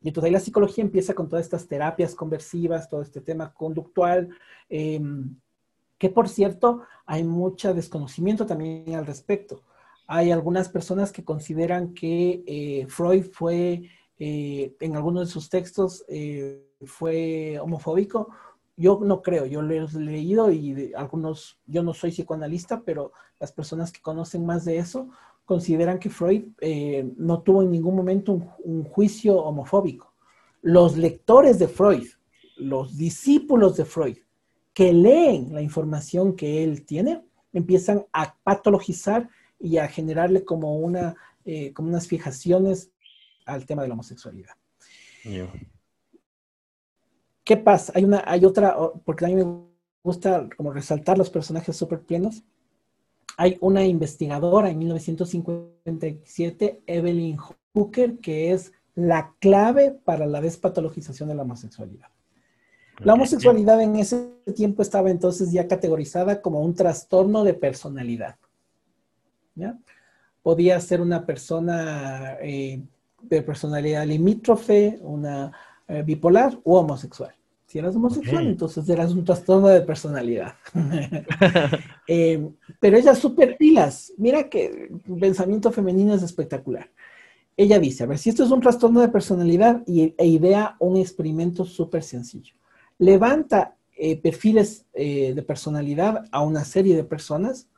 Y entonces ahí la psicología empieza con todas estas terapias conversivas, todo este tema conductual, em, que por cierto, hay mucho desconocimiento también al respecto hay algunas personas que consideran que eh, Freud fue, eh, en algunos de sus textos, eh, fue homofóbico. Yo no creo, yo lo he leído y algunos, yo no soy psicoanalista, pero las personas que conocen más de eso consideran que Freud no tuvo en ningún momento un juicio homofóbico. Los lectores de Freud, los discípulos de Freud, que leen la información que él tiene, empiezan a patologizar y a generarle como, una, eh, como unas fijaciones al tema de la homosexualidad. ¿Qué pasa? Hay, una, hay otra, porque a mí me gusta como resaltar los personajes súper plenos. Hay una investigadora en 1957, Evelyn Hooker, que es la clave para la despatologización de la homosexualidad. La homosexualidad en ese tiempo estaba entonces ya categorizada como un trastorno de personalidad. Podía ser una persona eh, de personalidad limítrofe, una eh, bipolar o homosexual. Si eras homosexual, entonces eras un trastorno de personalidad. Eh, pero ella súper pilas. Mira que el pensamiento femenino es espectacular. Ella dice, a ver, si esto es un trastorno de personalidad y, e idea un experimento súper sencillo. Levanta perfiles de personalidad a una serie de personas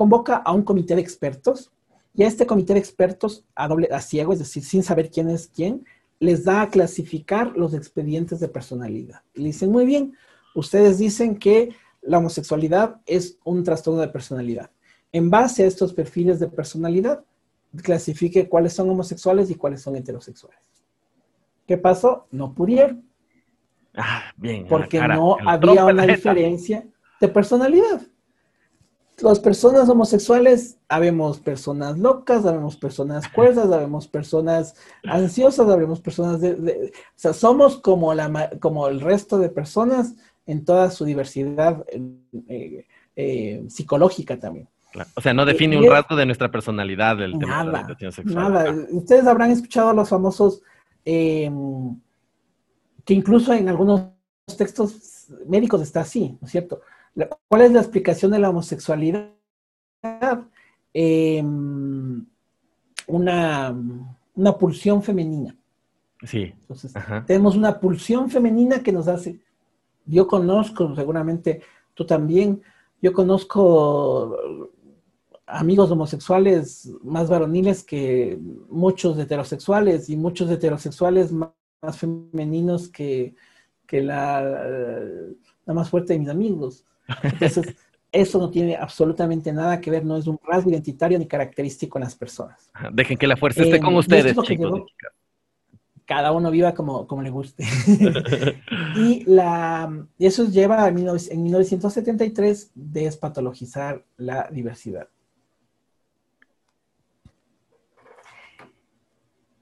convoca a un comité de expertos y a este comité de expertos a, doble, a ciego, es decir, sin saber quién es quién, les da a clasificar los expedientes de personalidad. Y le dicen, muy bien, ustedes dicen que la homosexualidad es un trastorno de personalidad. En base a estos perfiles de personalidad, clasifique cuáles son homosexuales y cuáles son heterosexuales. ¿Qué pasó? No pudieron. Ah, bien. Porque no había una diferencia de personalidad las personas homosexuales, habemos personas locas, habemos personas cuerdas, habemos personas ansiosas, habemos personas de, o sea, somos como, la, como el resto de personas en toda su diversidad eh, eh, psicológica también. O sea, no define un rasgo de nuestra personalidad el tema de la orientación sexual. Nada. Ustedes habrán escuchado los famosos, em, que incluso en algunos textos médicos está así, ¿no es cierto? ¿Cuál es la explicación de la homosexualidad? Em, una, una pulsión femenina. Sí. Entonces, tenemos una pulsión femenina que nos hace, yo conozco, seguramente tú también, yo conozco amigos homosexuales más varoniles que muchos heterosexuales y muchos heterosexuales más, femeninos que, la, la, más fuerte de mis amigos. Entonces, eso no tiene absolutamente nada que ver, no es un rasgo identitario ni característico en las personas. Dejen que la fuerza esté con ustedes, chicos. cada uno viva como, como le guste. y la, eso lleva a, en 1973 despatologizar la diversidad.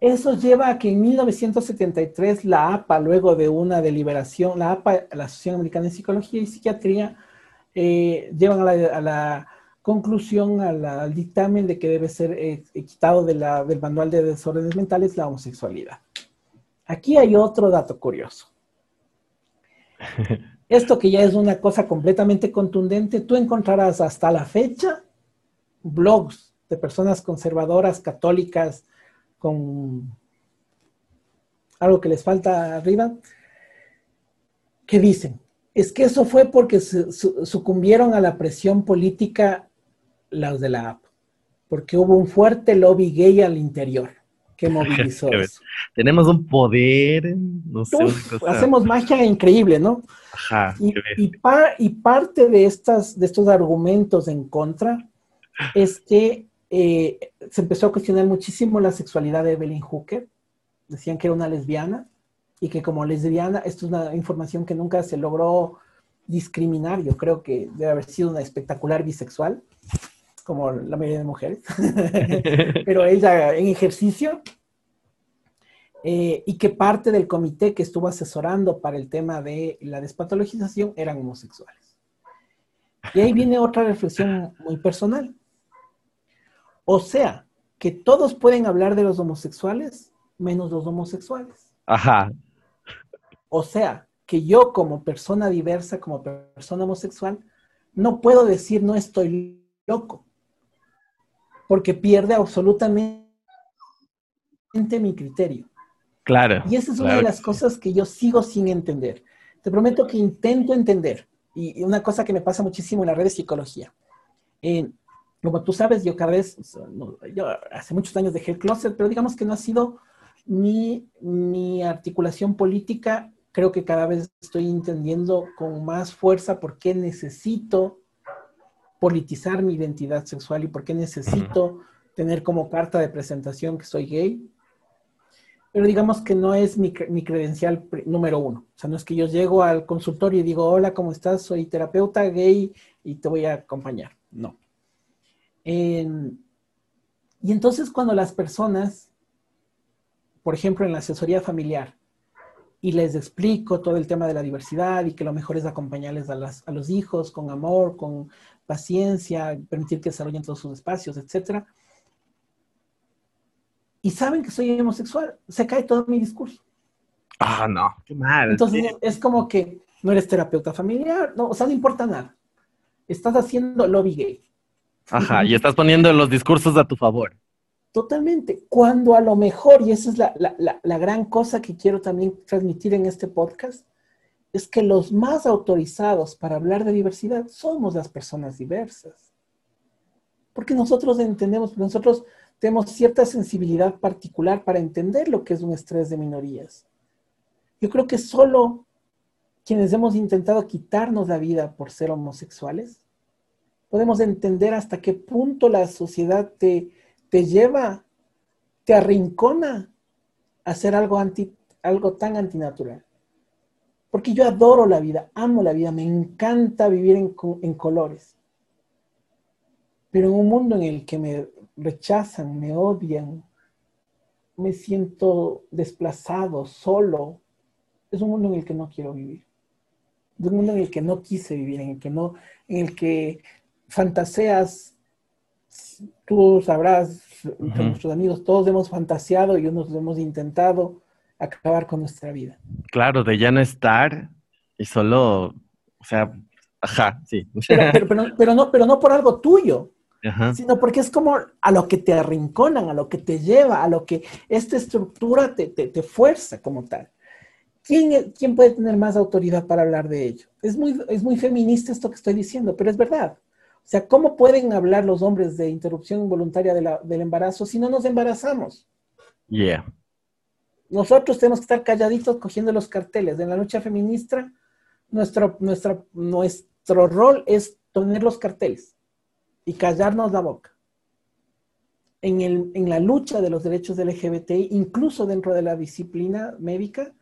Eso lleva a que en 1973 la APA, luego de una deliberación, la APA, la Asociación Americana de Psicología y Psiquiatría, eh, llevan a la, conclusión, al dictamen de que debe ser eh, quitado del manual de desórdenes mentales la homosexualidad. Aquí hay otro dato curioso. Esto que ya es una cosa completamente contundente, tú encontrarás hasta la fecha blogs de personas conservadoras, católicas, con algo que les falta arriba, que dicen, es que eso fue porque sucumbieron a la presión política los de la app, porque hubo un fuerte lobby gay al interior que movilizó eso. Tenemos un poder, no sé. Hacemos magia increíble, ¿no? Ajá, y, y, parte de, estas, de estos argumentos en contra es que eh, se empezó a cuestionar muchísimo la sexualidad de Evelyn Hooker. Decían que era una lesbiana y que como lesbiana, esto es una información que nunca se logró discriminar. Yo creo que debe haber sido una espectacular bisexual, como la mayoría de mujeres. Pero ella en ejercicio. Eh, y que parte del comité que estuvo asesorando para el tema de la despatologización eran homosexuales. Y ahí viene otra reflexión muy personal. O sea, que todos pueden hablar de los homosexuales menos los homosexuales. Ajá. O sea, que yo como persona diversa, como persona homosexual, no puedo decir no estoy loco, porque pierde absolutamente mi criterio. Claro. Y esa es una de las cosas que yo sigo sin entender. Te prometo que intento entender. Y una cosa que me pasa muchísimo en la red de psicología como tú sabes, yo cada vez, yo hace muchos años dejé el closet, pero digamos que no ha sido mi, mi articulación política. Creo que cada vez estoy entendiendo con más fuerza por qué necesito politizar mi identidad sexual y por qué necesito tener como carta de presentación que soy gay. Pero digamos que no es mi, mi, credencial número uno. O sea, no es que yo llego al consultorio y digo, hola, ¿cómo estás? Soy terapeuta gay y te voy a acompañar. No y entonces cuando las personas, por ejemplo, en la asesoría familiar, y les explico todo el tema de la diversidad y que lo mejor es acompañarles a, los hijos con amor, con paciencia, permitir que desarrollen todos sus espacios, etc. Y saben que soy homosexual, se cae todo mi discurso. Ah, no, qué mal. Entonces es como que no eres terapeuta familiar, no, o sea, no importa nada. Estás haciendo lobby gay. Ajá, y estás poniendo los discursos a tu favor. Totalmente. Cuando a lo mejor, y esa es la, gran cosa que quiero también transmitir en este podcast, es que los más autorizados para hablar de diversidad somos las personas diversas. Porque nosotros entendemos, nosotros tenemos cierta sensibilidad particular para entender lo que es un estrés de minorías. Yo creo que solo quienes hemos intentado quitarnos la vida por ser homosexuales, podemos entender hasta qué punto la sociedad te, te lleva, te arrincona a hacer algo, anti, algo tan antinatural. Porque yo adoro la vida, amo la vida, me encanta vivir en, en colores. Pero en un mundo en el que me rechazan, me odian, me siento desplazado, solo, es un mundo en el que no quiero vivir. Es un mundo en el que no quise vivir, en el que no, en el que fantaseas, tú sabrás, nuestros amigos, todos hemos fantaseado y unos hemos intentado acabar con nuestra vida. Claro, de ya no estar y solo, o sea, ajá, sí. Pero, no, pero no por algo tuyo, sino porque es como a lo que te arrinconan, a lo que te lleva, a lo que esta estructura te, te, fuerza como tal. ¿Quién, ¿Quién, puede tener más autoridad para hablar de ello? Es muy, es muy feminista esto que estoy diciendo, pero es verdad. O sea, ¿cómo pueden hablar los hombres de interrupción involuntaria del embarazo si no nos embarazamos? Yeah. Nosotros tenemos que estar calladitos cogiendo los carteles. En la lucha feminista, nuestro, nuestro, nuestro rol es tener los carteles y callarnos la boca. En, el, en la lucha de los derechos del LGBT, incluso dentro de la disciplina médica,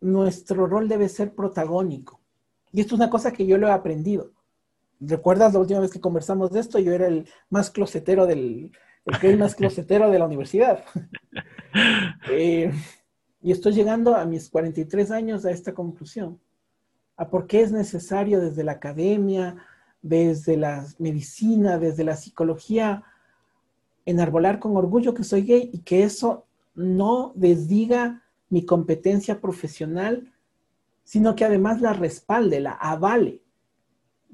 nuestro rol debe ser protagónico. Y esto es una cosa que yo lo he aprendido. ¿Recuerdas la última vez que conversamos de esto? Yo era el más closetero del, el que más closetero de la universidad. Eh, y estoy llegando a mis 43 años a esta conclusión. A por qué es necesario desde la academia, desde la medicina, desde la psicología, enarbolar con orgullo que soy gay y que eso no desdiga mi competencia profesional, sino que además la respalde, la avale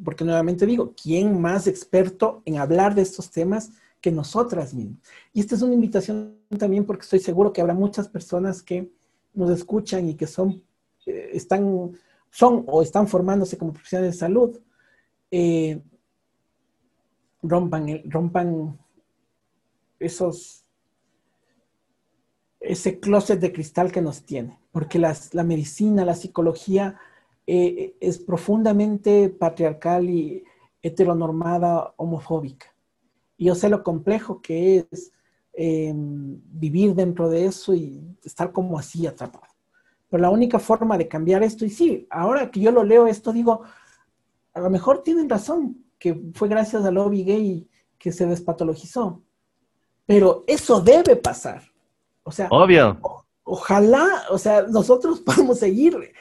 porque nuevamente digo, ¿quién más experto en hablar de estos temas que nosotras mismas? Y esta es una invitación también porque estoy seguro que habrá muchas personas que nos escuchan y que son, eh, están, son o están formándose como profesionales de salud. Eh, rompan, rompan esos, ese closet de cristal que nos tiene, porque las, la medicina, la psicología, eh, es profundamente patriarcal y heteronormada, homofóbica. Y yo sé lo complejo que es em, vivir dentro de eso y estar como así atrapado. Pero la única forma de cambiar esto, y sí, ahora que yo lo leo esto, digo, a lo mejor tienen razón, que fue gracias al lobby gay que se despatologizó. Pero eso debe pasar. O sea, obvio. ojalá, o sea, nosotros podemos seguir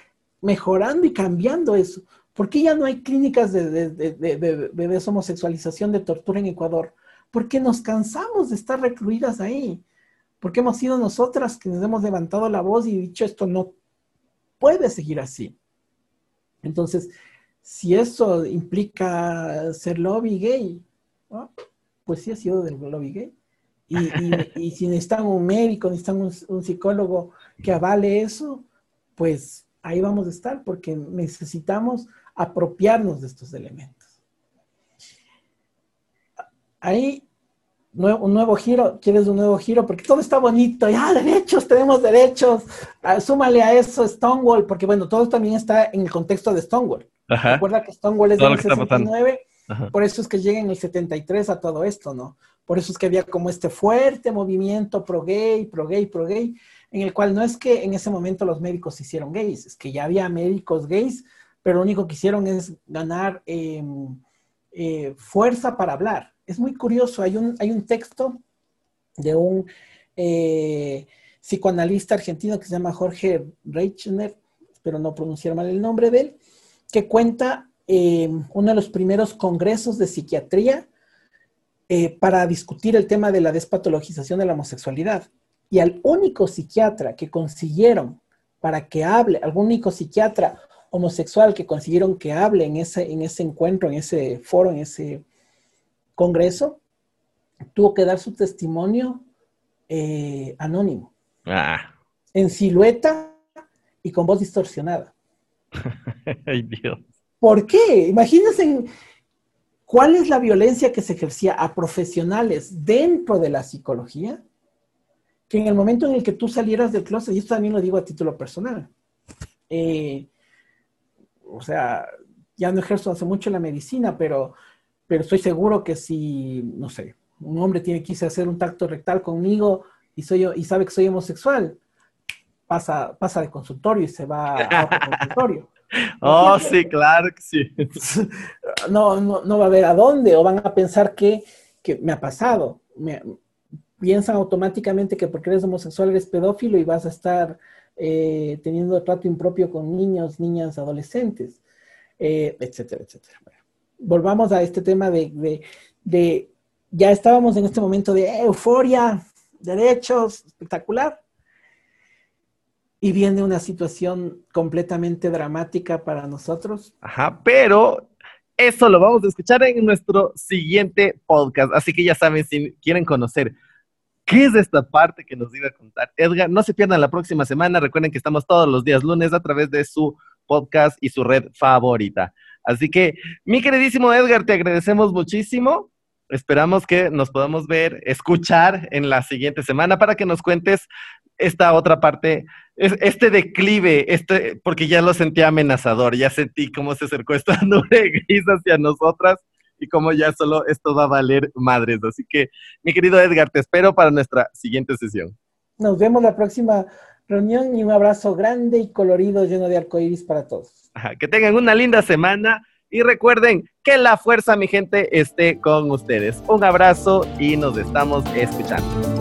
mejorando y cambiando eso. ¿Por qué ya no hay clínicas de, de, deshomosexualización, de tortura en Ecuador? Porque nos cansamos de estar recluidas ahí. Porque hemos sido nosotras que nos hemos levantado la voz y dicho esto no puede seguir así. Entonces, si eso implica ser lobby gay, pues sí ha sido del lobby gay. Y, y, si necesitan un médico, necesitan un psicólogo que avale eso, pues ahí vamos a estar porque necesitamos apropiarnos de estos elementos. Ahí, un nuevo giro, ¿quieres un nuevo giro? Porque todo está bonito, ya derechos, tenemos derechos, ah, súmale a eso Stonewall, porque bueno, todo también está en el contexto de Stonewall. Recuerda que Stonewall es del 69, por eso es que llega en el 73 a todo esto, ¿no? Por eso es que había como este fuerte movimiento pro gay, pro gay, pro gay, en el cual no es que en ese momento los médicos se hicieron gays, es que ya había médicos gays, pero lo único que hicieron es ganar em, eh, fuerza para hablar. Es muy curioso, hay un, hay un texto de un eh, psicoanalista argentino que se llama Jorge Reichner, espero no pronunciar mal el nombre de él, que cuenta em, uno de los primeros congresos de psiquiatría eh, para discutir el tema de la despatologización de la homosexualidad. Y al único psiquiatra que consiguieron para que hable, algún único psiquiatra homosexual que consiguieron que hable en ese, en ese encuentro, en ese foro, en ese congreso, tuvo que dar su testimonio eh, anónimo. Ah. En silueta y con voz distorsionada. Ay, Dios. ¿Por qué? Imagínense cuál es la violencia que se ejercía a profesionales dentro de la psicología que en el momento en el que tú salieras del closet, y esto también lo digo a título personal, eh, o sea, ya no ejerzo hace mucho la medicina, pero, pero estoy seguro que si, no sé, un hombre tiene a hacer un tacto rectal conmigo y, soy, y sabe que soy homosexual, pasa, pasa de consultorio y se va a otro consultorio. Oh, sí, claro que sí. No, no, no va a ver a dónde, o van a pensar que, que me ha pasado. Me, piensan automáticamente que porque eres homosexual eres pedófilo y vas a estar eh, teniendo trato impropio con niños, niñas, adolescentes, eh, etcétera, etcétera. volvamos a este tema de, de, ya estábamos en este momento de euforia, derechos, espectacular, y viene una situación completamente dramática para nosotros. Ajá, pero eso lo vamos a escuchar en nuestro siguiente podcast. Así que ya saben, si quieren conocer qué es esta parte que nos iba a contar Edgar, no se pierdan la próxima semana. Recuerden que estamos todos los días lunes a través de su podcast y su red favorita. Así que, mi queridísimo Edgar, te agradecemos muchísimo. Esperamos que nos podamos ver, escuchar en la siguiente semana para que nos cuentes esta otra parte, este declive, este, porque ya lo sentí amenazador, ya sentí cómo se acercó esta nube gris hacia nosotras y cómo ya solo esto va a valer madres. Así que, mi querido Edgar, te espero para nuestra siguiente sesión. Nos vemos la próxima reunión y un abrazo grande y colorido lleno de arcoíris para todos. que tengan una linda semana y recuerden que la fuerza, mi gente, esté con ustedes. Un abrazo y nos estamos escuchando.